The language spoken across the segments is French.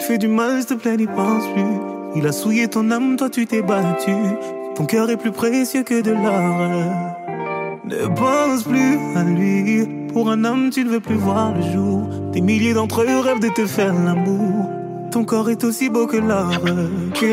fait du mal, s'il te plaît, n'y pense plus. Il a souillé ton âme, toi tu t'es battu. Ton cœur est plus précieux que de l'or. Ne pense plus à lui. Pour un homme, tu ne veux plus voir le jour. Des milliers d'entre eux rêvent de te faire l'amour. Ton corps est aussi beau que l'or, que.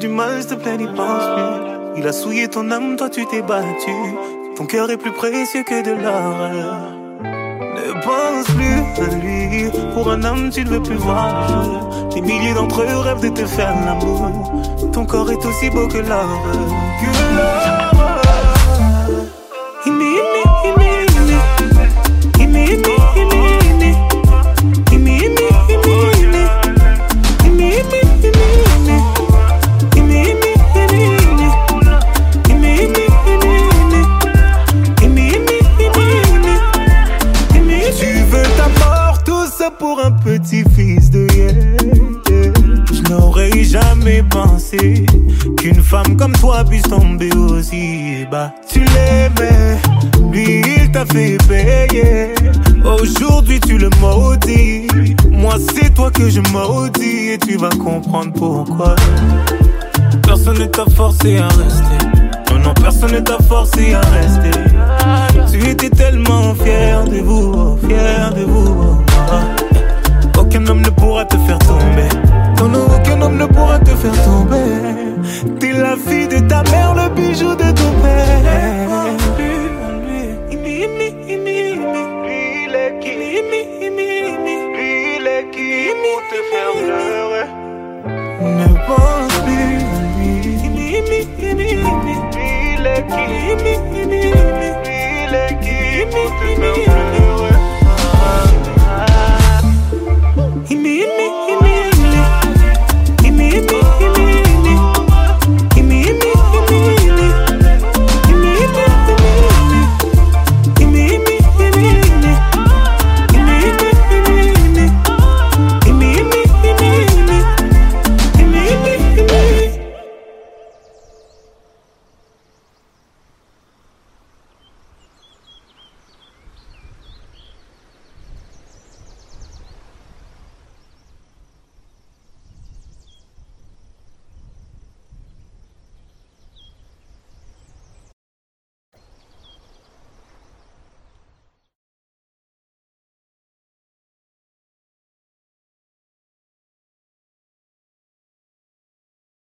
Du mal, s'il te plaît, n'y pense plus. Il a souillé ton âme, toi tu t'es battu. Ton cœur est plus précieux que de l'or. Ne pense plus à lui. Pour un homme, tu ne veux plus voir. Des milliers d'entre eux rêvent de te faire l'amour. Ton corps est aussi beau que. Que l'or. Qu'une femme comme toi puisse tomber aussi bas. Tu l'aimais, lui il t'a fait payer. Aujourd'hui tu le maudis. Moi c'est toi que je maudis et tu vas comprendre pourquoi. Personne ne t'a forcé à rester. Non, non, personne ne t'a forcé à rester. Tu étais tellement fier de vous, fier de vous. Aucun homme ne pourra te faire tomber. Non, non, aucun homme ne pourra te faire tomber. T'es la fille de ta mère, le bijou de ton père. Ne pense plus Lui, il est